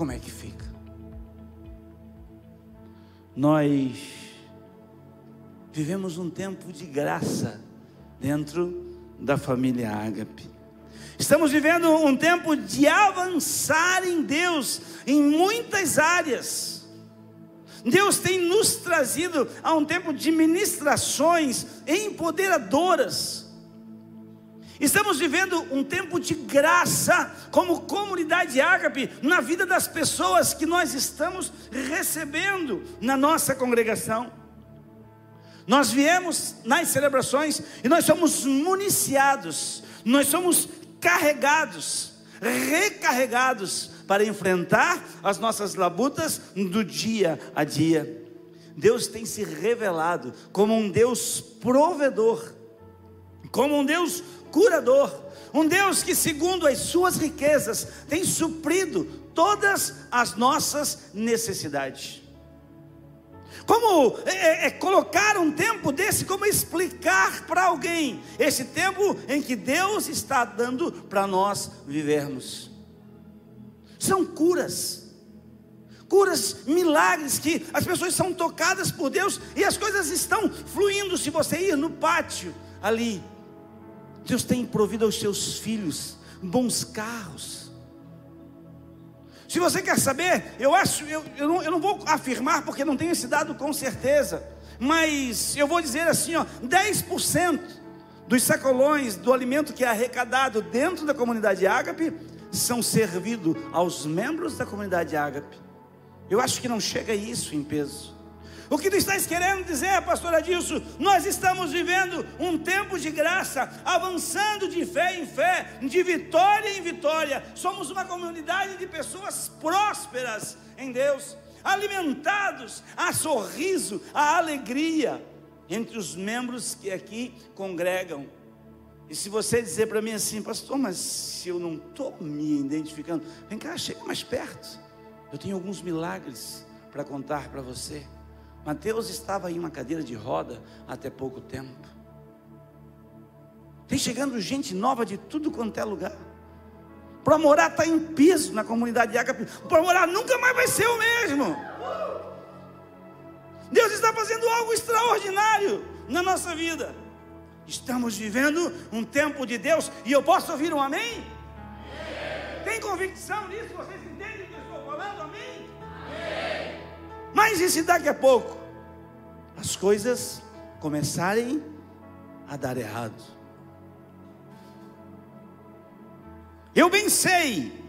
como é que fica? Nós vivemos um tempo de graça dentro da família Ágape. Estamos vivendo um tempo de avançar em Deus em muitas áreas. Deus tem nos trazido a um tempo de ministrações empoderadoras. Estamos vivendo um tempo de graça como comunidade ágape na vida das pessoas que nós estamos recebendo na nossa congregação. Nós viemos nas celebrações e nós somos municiados, nós somos carregados, recarregados para enfrentar as nossas labutas do dia a dia. Deus tem se revelado como um Deus provedor, como um Deus curador, um Deus que, segundo as suas riquezas, tem suprido todas as nossas necessidades. Como é, é, é, colocar um tempo desse, como explicar para alguém esse tempo em que Deus está dando para nós vivermos? São curas, curas, milagres que as pessoas são tocadas por Deus e as coisas estão fluindo. Se você ir no pátio ali, Deus tem provido aos seus filhos bons carros. Se você quer saber, eu acho, eu, eu, não, eu não vou afirmar porque não tenho esse dado com certeza, mas eu vou dizer assim: ó, 10% dos sacolões do alimento que é arrecadado dentro da comunidade ágape são servidos aos membros da comunidade ágape. Eu acho que não chega a isso em peso. O que tu estás querendo dizer, pastor Adilson? Nós estamos vivendo um tempo de graça, avançando de fé em fé, de vitória em vitória. Somos uma comunidade de pessoas prósperas em Deus, alimentados a sorriso, a alegria entre os membros que aqui congregam. E se você dizer para mim assim, pastor, mas se eu não estou me identificando, vem cá, chega mais perto. Eu tenho alguns milagres para contar para você. Mateus estava em uma cadeira de roda até pouco tempo. Tem chegando gente nova de tudo quanto é lugar. Para morar está em piso na comunidade de Agape. Para morar nunca mais vai ser o mesmo. Deus está fazendo algo extraordinário na nossa vida. Estamos vivendo um tempo de Deus. E eu posso ouvir um amém. Tem convicção nisso? Vocês Mas e se daqui a pouco as coisas começarem a dar errado? Eu bem sei,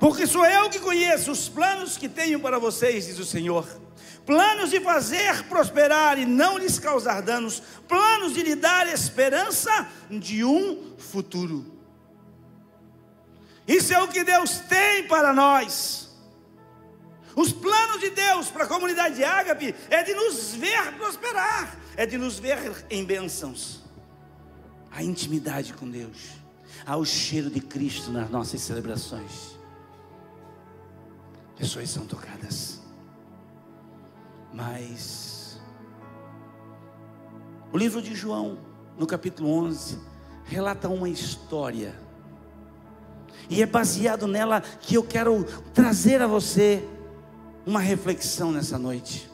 porque sou eu que conheço os planos que tenho para vocês, diz o Senhor. Planos de fazer prosperar e não lhes causar danos, planos de lhe dar esperança de um futuro. Isso é o que Deus tem para nós. Os planos de Deus para a comunidade de Ágape é de nos ver prosperar, é de nos ver em bênçãos. A intimidade com Deus, ao cheiro de Cristo nas nossas celebrações. Pessoas são tocadas. Mas o livro de João, no capítulo 11, relata uma história. E é baseado nela que eu quero trazer a você uma reflexão nessa noite.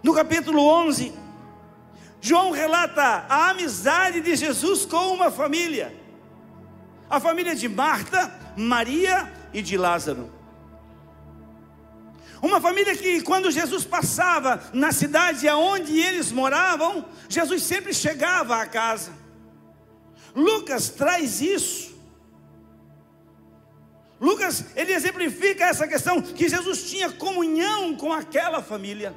No capítulo 11, João relata a amizade de Jesus com uma família, a família de Marta, Maria e de Lázaro. Uma família que, quando Jesus passava na cidade aonde eles moravam, Jesus sempre chegava à casa. Lucas traz isso Lucas, ele exemplifica essa questão que Jesus tinha comunhão com aquela família.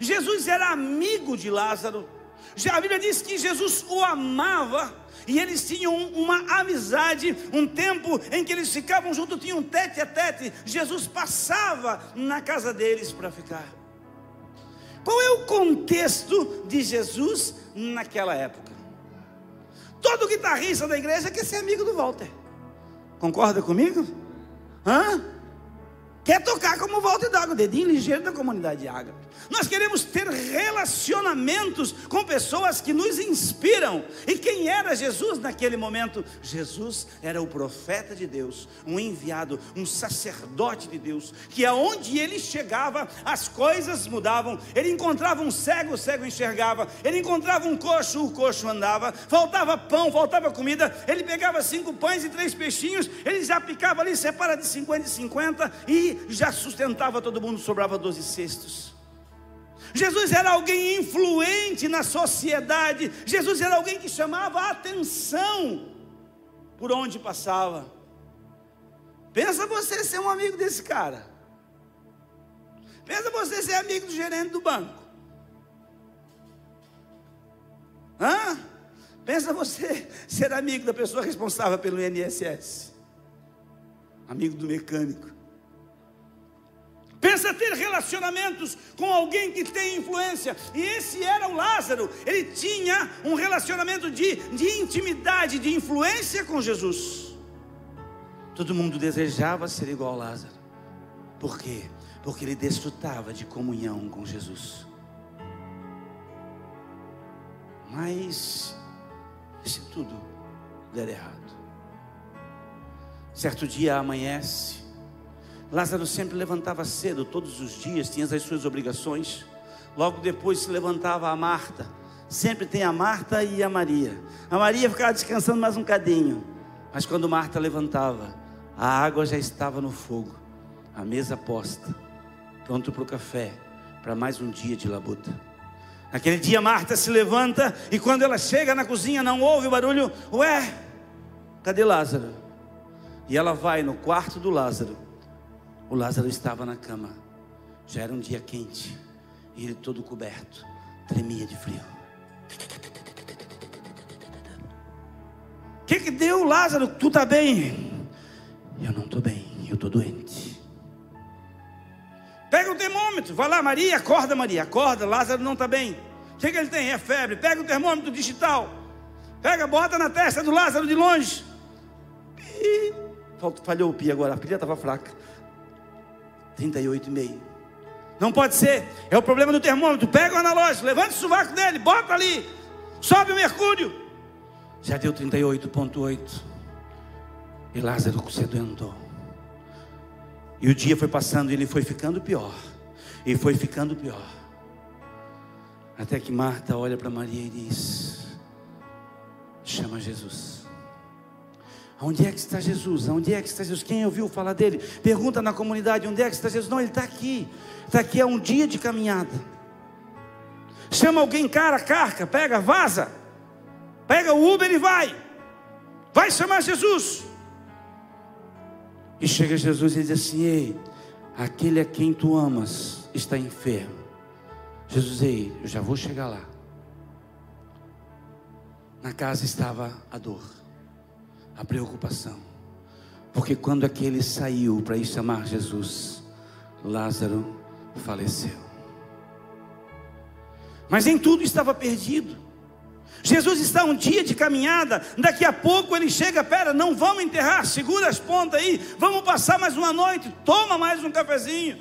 Jesus era amigo de Lázaro. Já a Bíblia diz que Jesus o amava e eles tinham uma amizade, um tempo em que eles ficavam juntos, tinham um tete a tete. Jesus passava na casa deles para ficar. Qual é o contexto de Jesus naquela época? Todo guitarrista da igreja quer ser amigo do Walter. Concorda comigo? Hã? Quer tocar como volta e d'água, dedinho ligeiro da comunidade de Ágape. Nós queremos ter relacionamentos com pessoas que nos inspiram. E quem era Jesus naquele momento? Jesus era o profeta de Deus, um enviado, um sacerdote de Deus, que aonde ele chegava, as coisas mudavam. Ele encontrava um cego, o cego enxergava. Ele encontrava um coxo, o coxo andava. Faltava pão, faltava comida. Ele pegava cinco pães e três peixinhos. Ele já picava ali, separa de 50 e 50 e já sustentava todo mundo, sobrava 12 cestos. Jesus era alguém influente na sociedade. Jesus era alguém que chamava a atenção por onde passava. Pensa você ser um amigo desse cara. Pensa você ser amigo do gerente do banco. Hã? Pensa você ser amigo da pessoa responsável pelo INSS. Amigo do mecânico. Pensa ter relacionamentos com alguém que tem influência. E esse era o Lázaro. Ele tinha um relacionamento de, de intimidade, de influência com Jesus. Todo mundo desejava ser igual a Lázaro. Por quê? Porque ele desfrutava de comunhão com Jesus. Mas, se tudo der errado? Certo dia amanhece Lázaro sempre levantava cedo, todos os dias, tinha as suas obrigações. Logo depois se levantava a Marta. Sempre tem a Marta e a Maria. A Maria ficava descansando mais um cadinho. Mas quando Marta levantava, a água já estava no fogo, a mesa posta, pronto para o café, para mais um dia de labuta. Naquele dia Marta se levanta e quando ela chega na cozinha não ouve o barulho, ué, cadê Lázaro? E ela vai no quarto do Lázaro o Lázaro estava na cama. Já era um dia quente. E ele todo coberto. Tremia de frio. O que, que deu, Lázaro? Tu está bem? Eu não estou bem. Eu estou doente. Pega o termômetro. Vai lá, Maria. Acorda, Maria. Acorda. Lázaro não está bem. O que, que ele tem? É febre. Pega o termômetro digital. Pega, bota na testa do Lázaro de longe. Falhou o pi agora. A pilha estava fraca. 38,5. Não pode ser. É o problema do termômetro. Pega o analógico, levanta o sovaco dele, bota ali. Sobe o mercúrio. Já deu 38,8. E Lázaro se adoentou. E o dia foi passando e ele foi ficando pior. E foi ficando pior. Até que Marta olha para Maria e diz: Chama Jesus. Onde é que está Jesus? Onde é que está Jesus? Quem ouviu falar dele? Pergunta na comunidade: onde é que está Jesus? Não, ele está aqui. Está aqui há um dia de caminhada. Chama alguém, cara, carca, pega, vaza. Pega o Uber e vai. Vai chamar Jesus. E chega Jesus e diz assim: Ei, aquele a quem tu amas está enfermo. Jesus, ei, eu já vou chegar lá. Na casa estava a dor a preocupação. Porque quando aquele saiu para ir chamar Jesus, Lázaro faleceu. Mas em tudo estava perdido. Jesus está um dia de caminhada, daqui a pouco ele chega, pera, não vamos enterrar, segura as pontas aí, vamos passar mais uma noite, toma mais um cafezinho,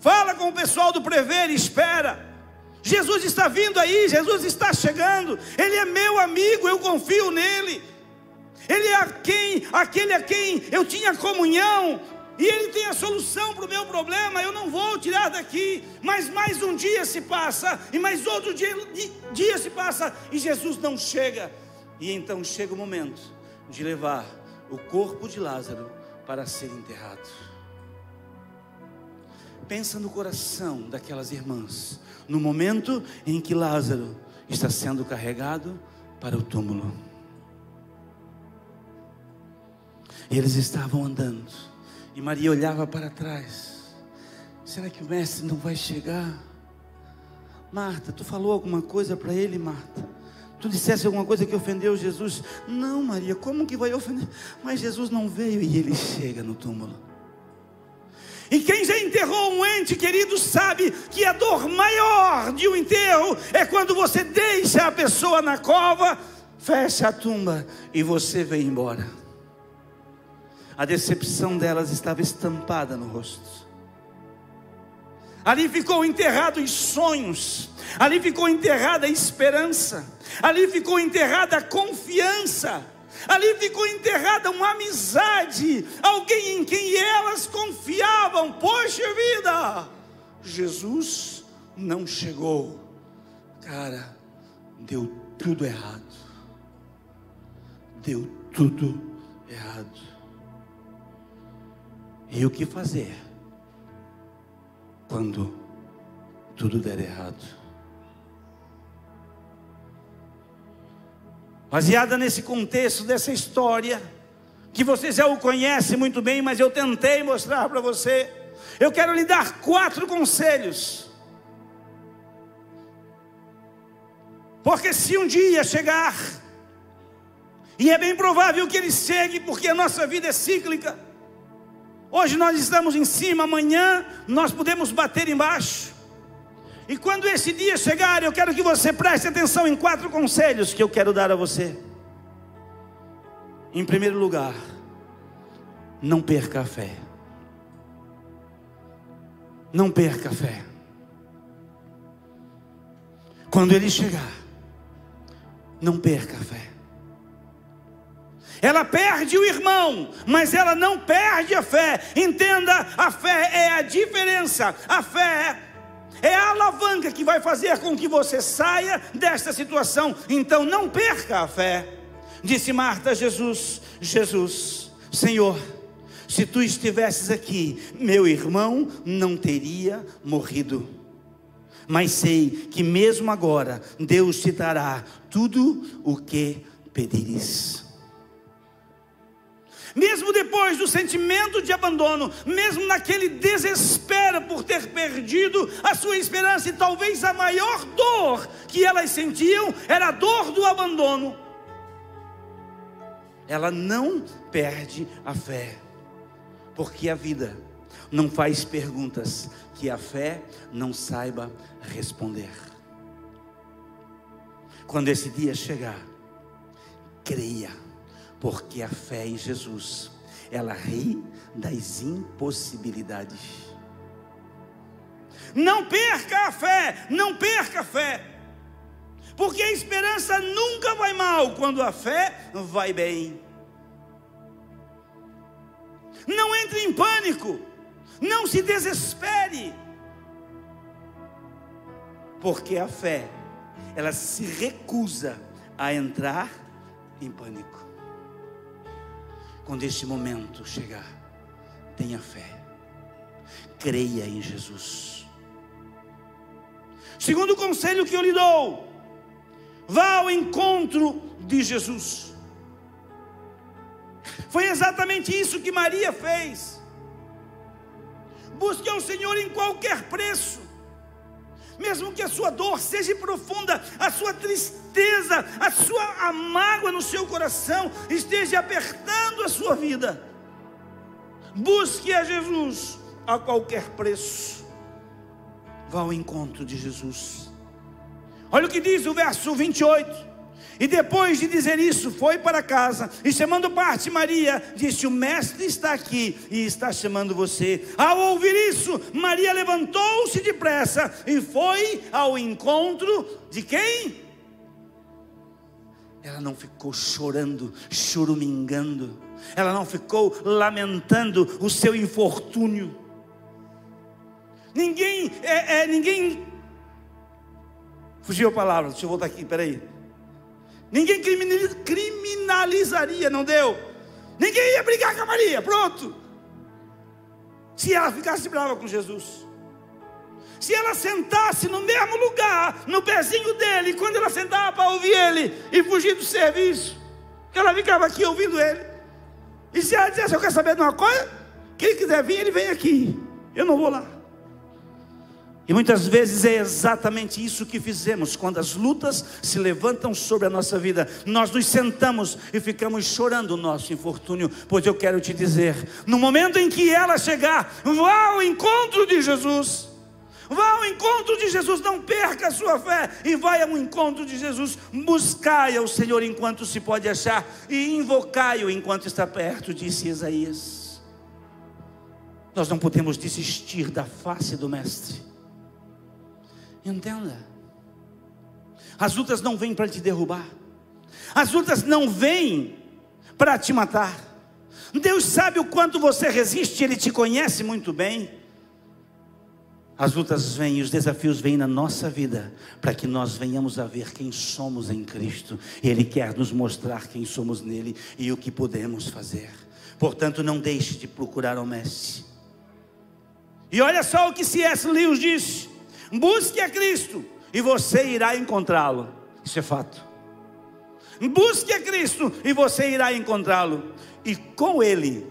fala com o pessoal do prever, espera. Jesus está vindo aí, Jesus está chegando, ele é meu amigo, eu confio nele. Ele é quem, aquele a quem eu tinha comunhão, e Ele tem a solução para o meu problema, eu não vou tirar daqui, mas mais um dia se passa, e mais outro dia, dia se passa, e Jesus não chega, e então chega o momento de levar o corpo de Lázaro para ser enterrado. Pensa no coração daquelas irmãs, no momento em que Lázaro está sendo carregado para o túmulo. E eles estavam andando. E Maria olhava para trás. Será que o mestre não vai chegar? Marta, tu falou alguma coisa para ele, Marta? Tu dissesse alguma coisa que ofendeu Jesus? Não, Maria, como que vai ofender? Mas Jesus não veio e ele chega no túmulo. E quem já enterrou um ente querido sabe que a dor maior de um enterro é quando você deixa a pessoa na cova, fecha a tumba e você vem embora. A decepção delas estava estampada no rosto. ali ficou enterrado os sonhos, ali ficou enterrada a esperança, ali ficou enterrada a confiança, ali ficou enterrada uma amizade, alguém em quem elas confiavam. Poxa vida, Jesus não chegou, cara, deu tudo errado, deu tudo errado. E o que fazer quando tudo der errado? Baseada nesse contexto dessa história, que você já o conhece muito bem, mas eu tentei mostrar para você. Eu quero lhe dar quatro conselhos. Porque se um dia chegar, e é bem provável que ele chegue, porque a nossa vida é cíclica, Hoje nós estamos em cima, amanhã nós podemos bater embaixo. E quando esse dia chegar, eu quero que você preste atenção em quatro conselhos que eu quero dar a você. Em primeiro lugar, não perca a fé. Não perca a fé. Quando ele chegar, não perca a fé. Ela perde o irmão, mas ela não perde a fé. Entenda, a fé é a diferença. A fé é a alavanca que vai fazer com que você saia desta situação. Então não perca a fé. Disse Marta a Jesus: Jesus, Senhor, se tu estivesses aqui, meu irmão não teria morrido. Mas sei que mesmo agora Deus te dará tudo o que pedires mesmo depois do sentimento de abandono, mesmo naquele desespero por ter perdido a sua esperança, e talvez a maior dor que elas sentiam era a dor do abandono, ela não perde a fé, porque a vida não faz perguntas que a fé não saiba responder. Quando esse dia chegar, creia porque a fé em Jesus, ela ri das impossibilidades. Não perca a fé, não perca a fé. Porque a esperança nunca vai mal quando a fé vai bem. Não entre em pânico, não se desespere. Porque a fé, ela se recusa a entrar em pânico. Quando este momento chegar, tenha fé, creia em Jesus. Segundo conselho que eu lhe dou, vá ao encontro de Jesus. Foi exatamente isso que Maria fez. Busque ao Senhor em qualquer preço mesmo que a sua dor seja profunda, a sua tristeza, a sua a mágoa no seu coração esteja apertando a sua vida, busque a Jesus a qualquer preço, vá ao encontro de Jesus. Olha o que diz o verso 28. E depois de dizer isso, foi para casa e chamando parte Maria, disse: O mestre está aqui e está chamando você. Ao ouvir isso, Maria levantou-se depressa e foi ao encontro de quem? Ela não ficou chorando, chorumingando, ela não ficou lamentando o seu infortúnio. Ninguém, é, é, ninguém, fugiu a palavra, deixa eu voltar aqui, peraí. Ninguém criminalizaria, não deu? Ninguém ia brigar com a Maria, pronto. Se ela ficasse brava com Jesus. Se ela sentasse no mesmo lugar, no pezinho dele, quando ela sentava para ouvir ele e fugir do serviço, ela ficava aqui ouvindo ele. E se ela dissesse, eu quero saber de uma coisa, quem quiser vir, ele vem aqui. Eu não vou lá. E muitas vezes é exatamente isso que fizemos quando as lutas se levantam sobre a nossa vida. Nós nos sentamos e ficamos chorando o nosso infortúnio, pois eu quero te dizer: no momento em que ela chegar, vá ao encontro de Jesus. Vá ao encontro de Jesus, não perca a sua fé e vai ao encontro de Jesus. Buscai ao Senhor enquanto se pode achar e invocai-o enquanto está perto, disse Isaías. Nós não podemos desistir da face do Mestre Entenda. As lutas não vêm para te derrubar. As lutas não vêm para te matar. Deus sabe o quanto você resiste, Ele te conhece muito bem. As lutas vêm e os desafios vêm na nossa vida para que nós venhamos a ver quem somos em Cristo. Ele quer nos mostrar quem somos nele e o que podemos fazer. Portanto, não deixe de procurar o Mestre. E olha só o que C.S. Lewis disse: busque a Cristo e você irá encontrá-lo. Isso é fato. Busque a Cristo e você irá encontrá-lo. E com Ele,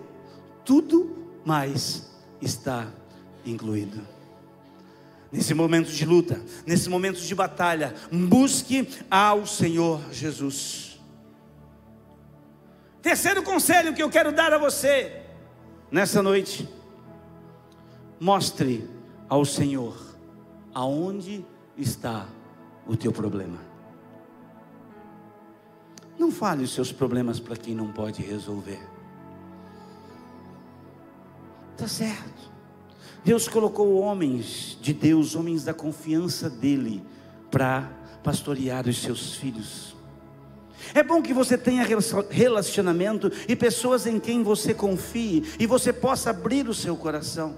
tudo mais está incluído. Nesse momento de luta, nesse momento de batalha, busque ao Senhor Jesus. Terceiro conselho que eu quero dar a você nessa noite: mostre ao Senhor aonde está o teu problema. Não fale os seus problemas para quem não pode resolver. Tá certo. Deus colocou homens de Deus, homens da confiança dele, para pastorear os seus filhos. É bom que você tenha relacionamento e pessoas em quem você confie e você possa abrir o seu coração.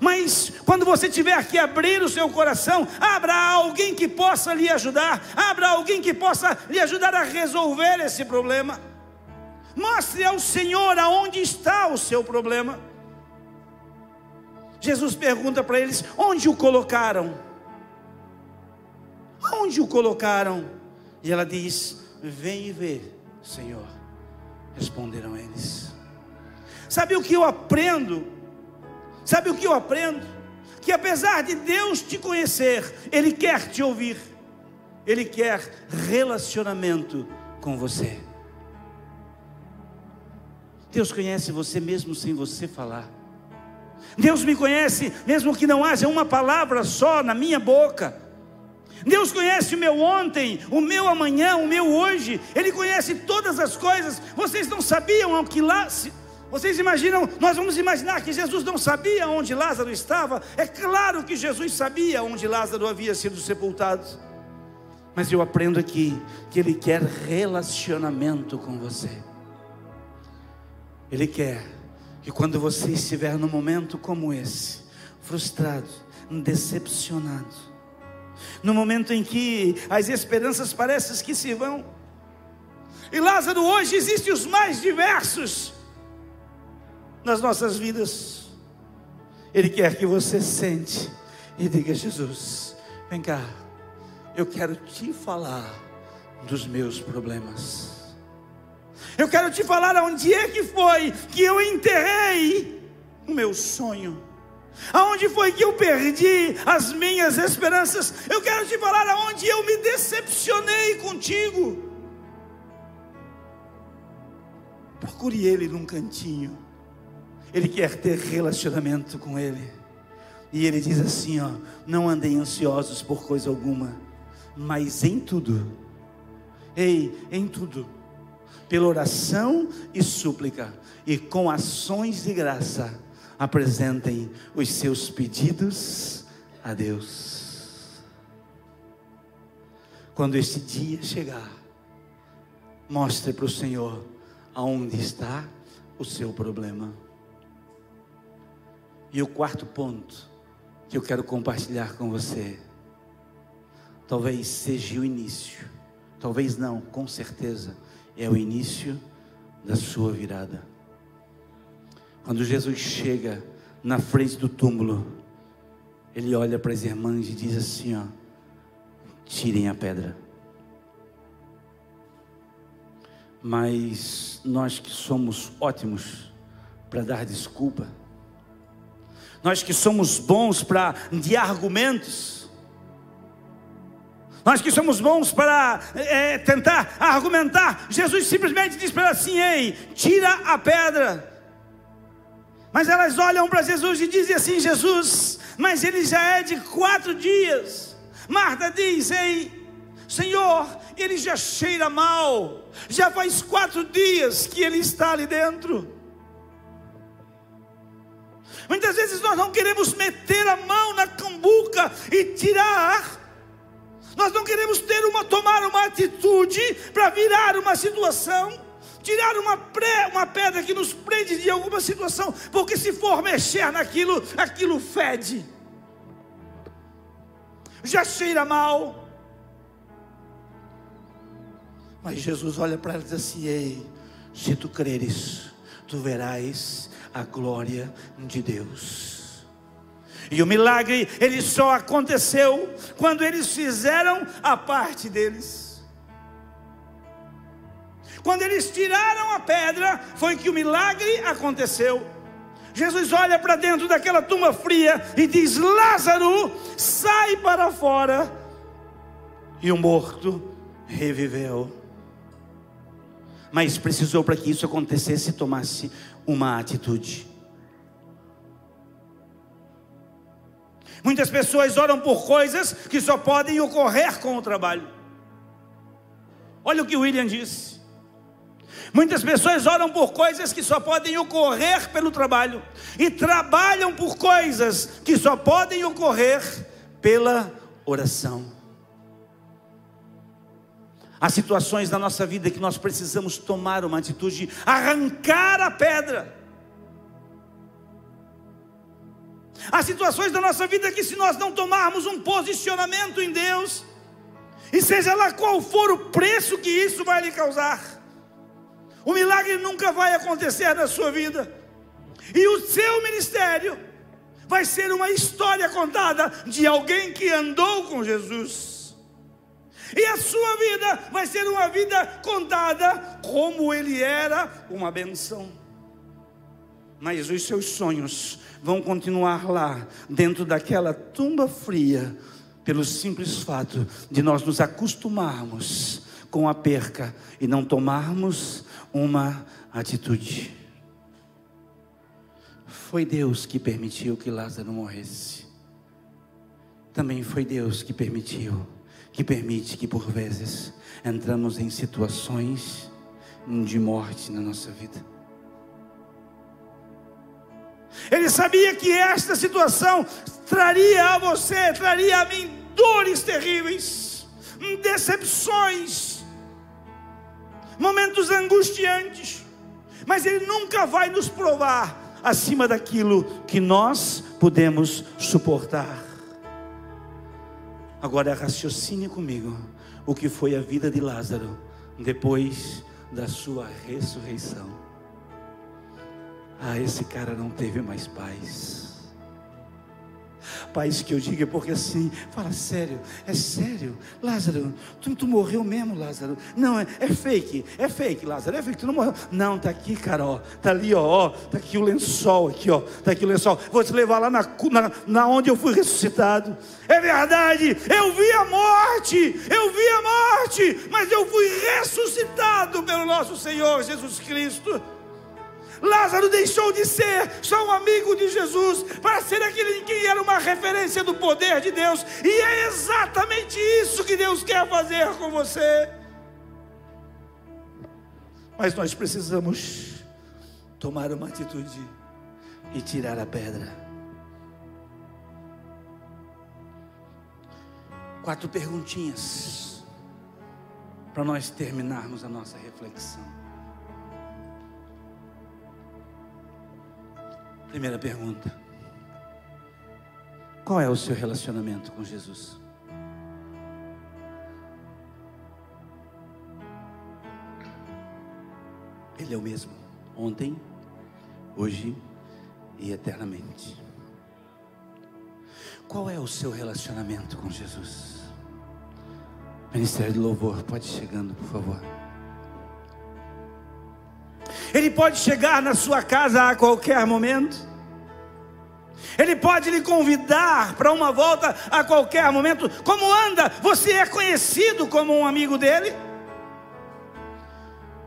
Mas quando você tiver que abrir o seu coração, abra alguém que possa lhe ajudar, abra alguém que possa lhe ajudar a resolver esse problema. Mostre ao Senhor aonde está o seu problema. Jesus pergunta para eles: onde o colocaram? Onde o colocaram? E ela diz: Vem e vê, Senhor. Responderam eles. Sabe o que eu aprendo? Sabe o que eu aprendo? Que apesar de Deus te conhecer, Ele quer te ouvir, Ele quer relacionamento com você. Deus conhece você mesmo sem você falar. Deus me conhece mesmo que não haja uma palavra só na minha boca. Deus conhece o meu ontem, o meu amanhã, o meu hoje. Ele conhece todas as coisas. Vocês não sabiam que lá. Vocês imaginam? Nós vamos imaginar que Jesus não sabia onde Lázaro estava. É claro que Jesus sabia onde Lázaro havia sido sepultado. Mas eu aprendo aqui que Ele quer relacionamento com você. Ele quer que quando você estiver num momento como esse, frustrado, decepcionado, no momento em que as esperanças parecem que se vão, e Lázaro hoje existem os mais diversos nas nossas vidas. Ele quer que você sente e diga: Jesus, vem cá, eu quero te falar dos meus problemas. Eu quero te falar aonde é que foi que eu enterrei o meu sonho. Aonde foi que eu perdi as minhas esperanças? Eu quero te falar aonde eu me decepcionei contigo. Procure ele num cantinho. Ele quer ter relacionamento com ele. E ele diz assim, ó: "Não andem ansiosos por coisa alguma, mas em tudo. Ei, em tudo pela oração e súplica, e com ações de graça, apresentem os seus pedidos a Deus. Quando este dia chegar, mostre para o Senhor aonde está o seu problema. E o quarto ponto que eu quero compartilhar com você, talvez seja o início, talvez não, com certeza é o início da sua virada. Quando Jesus chega na frente do túmulo, ele olha para as irmãs e diz assim: ó, tirem a pedra. Mas nós que somos ótimos para dar desculpa, nós que somos bons para de argumentos, nós que somos bons para é, tentar argumentar, Jesus simplesmente diz para ela assim: Ei, tira a pedra. Mas elas olham para Jesus e dizem assim: Jesus, mas ele já é de quatro dias. Marta diz: Ei, Senhor, ele já cheira mal, já faz quatro dias que ele está ali dentro. Muitas vezes nós não queremos meter a mão na cambuca e tirar. Nós não queremos ter uma tomar uma atitude para virar uma situação, tirar uma, pré, uma pedra que nos prende de alguma situação, porque se for mexer naquilo, aquilo fede. Já cheira mal. Mas Jesus olha para ela e diz assim: Ei, se tu creres, tu verás a glória de Deus. E o milagre, ele só aconteceu quando eles fizeram a parte deles. Quando eles tiraram a pedra, foi que o milagre aconteceu. Jesus olha para dentro daquela tumba fria e diz: Lázaro, sai para fora. E o morto reviveu. Mas precisou para que isso acontecesse, tomasse uma atitude. Muitas pessoas oram por coisas que só podem ocorrer com o trabalho. Olha o que William disse. Muitas pessoas oram por coisas que só podem ocorrer pelo trabalho, e trabalham por coisas que só podem ocorrer pela oração. Há situações na nossa vida que nós precisamos tomar uma atitude, arrancar a pedra. Há situações da nossa vida que, se nós não tomarmos um posicionamento em Deus, e seja lá qual for o preço que isso vai lhe causar, o milagre nunca vai acontecer na sua vida, e o seu ministério vai ser uma história contada de alguém que andou com Jesus. E a sua vida vai ser uma vida contada como ele era uma benção. Mas os seus sonhos vão continuar lá, dentro daquela tumba fria, pelo simples fato de nós nos acostumarmos com a perca e não tomarmos uma atitude. Foi Deus que permitiu que Lázaro morresse. Também foi Deus que permitiu que permite que por vezes entramos em situações de morte na nossa vida. Ele sabia que esta situação traria a você, traria a mim dores terríveis, decepções, momentos angustiantes, mas Ele nunca vai nos provar acima daquilo que nós podemos suportar. Agora raciocine comigo o que foi a vida de Lázaro depois da sua ressurreição. Ah, esse cara não teve mais paz. Pai, isso que eu digo é porque assim, fala sério, é sério, Lázaro, tu, tu morreu mesmo, Lázaro? Não, é, é, fake, é fake, Lázaro, é fake, tu não morreu. Não, tá aqui, cara, ó, tá ali, ó, ó, tá aqui o lençol, aqui, ó, tá aqui o lençol. Vou te levar lá na, na, na onde eu fui ressuscitado. É verdade, eu vi a morte, eu vi a morte, mas eu fui ressuscitado pelo nosso Senhor Jesus Cristo. Lázaro deixou de ser só um amigo de Jesus para ser aquele em quem era uma referência do poder de Deus, e é exatamente isso que Deus quer fazer com você. Mas nós precisamos tomar uma atitude e tirar a pedra. Quatro perguntinhas para nós terminarmos a nossa reflexão. Primeira pergunta: Qual é o seu relacionamento com Jesus? Ele é o mesmo, ontem, hoje e eternamente. Qual é o seu relacionamento com Jesus? Ministério de Louvor, pode chegando, por favor. Ele pode chegar na sua casa a qualquer momento. Ele pode lhe convidar para uma volta a qualquer momento. Como anda? Você é conhecido como um amigo dele?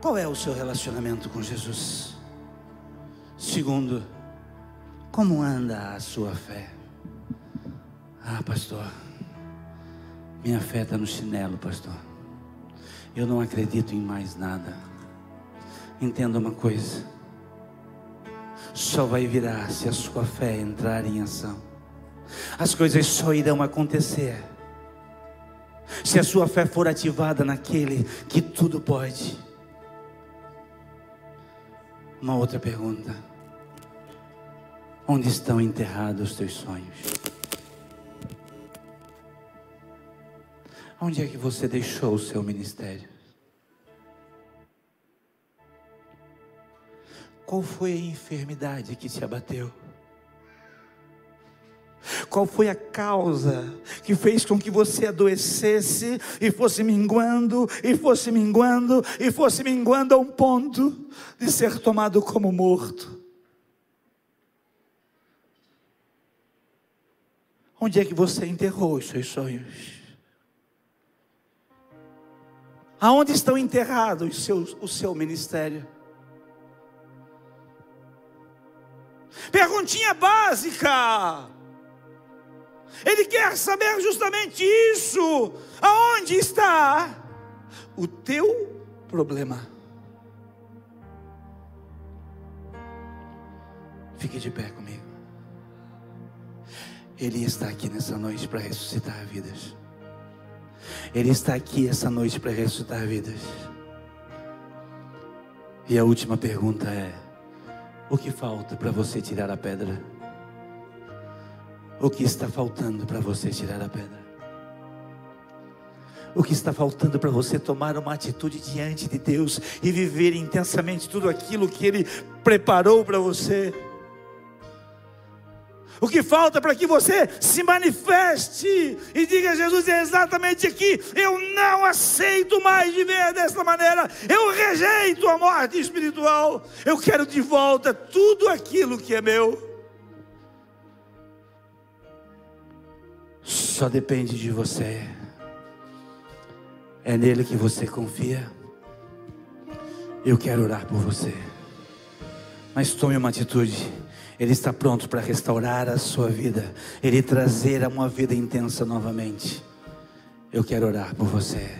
Qual é o seu relacionamento com Jesus? Segundo, como anda a sua fé? Ah, pastor, minha fé está no chinelo, pastor. Eu não acredito em mais nada. Entenda uma coisa: só vai virar se a sua fé entrar em ação. As coisas só irão acontecer se a sua fé for ativada naquele que tudo pode. Uma outra pergunta: Onde estão enterrados os teus sonhos? Onde é que você deixou o seu ministério? Qual foi a enfermidade que te abateu? Qual foi a causa que fez com que você adoecesse e fosse minguando, e fosse minguando, e fosse minguando a um ponto de ser tomado como morto? Onde é que você enterrou os seus sonhos? Aonde estão enterrados seus, o seu ministério? Perguntinha básica. Ele quer saber justamente isso. Aonde está o teu problema? Fique de pé comigo. Ele está aqui nessa noite para ressuscitar vidas. Ele está aqui essa noite para ressuscitar vidas. E a última pergunta é: o que falta para você tirar a pedra? O que está faltando para você tirar a pedra? O que está faltando para você tomar uma atitude diante de Deus e viver intensamente tudo aquilo que Ele preparou para você? O que falta para que você se manifeste e diga: Jesus, é exatamente aqui. Eu não aceito mais viver dessa maneira. Eu rejeito a morte espiritual. Eu quero de volta tudo aquilo que é meu. Só depende de você. É nele que você confia. Eu quero orar por você. Mas tome uma atitude ele está pronto para restaurar a sua vida, Ele trazer a uma vida intensa novamente. Eu quero orar por você.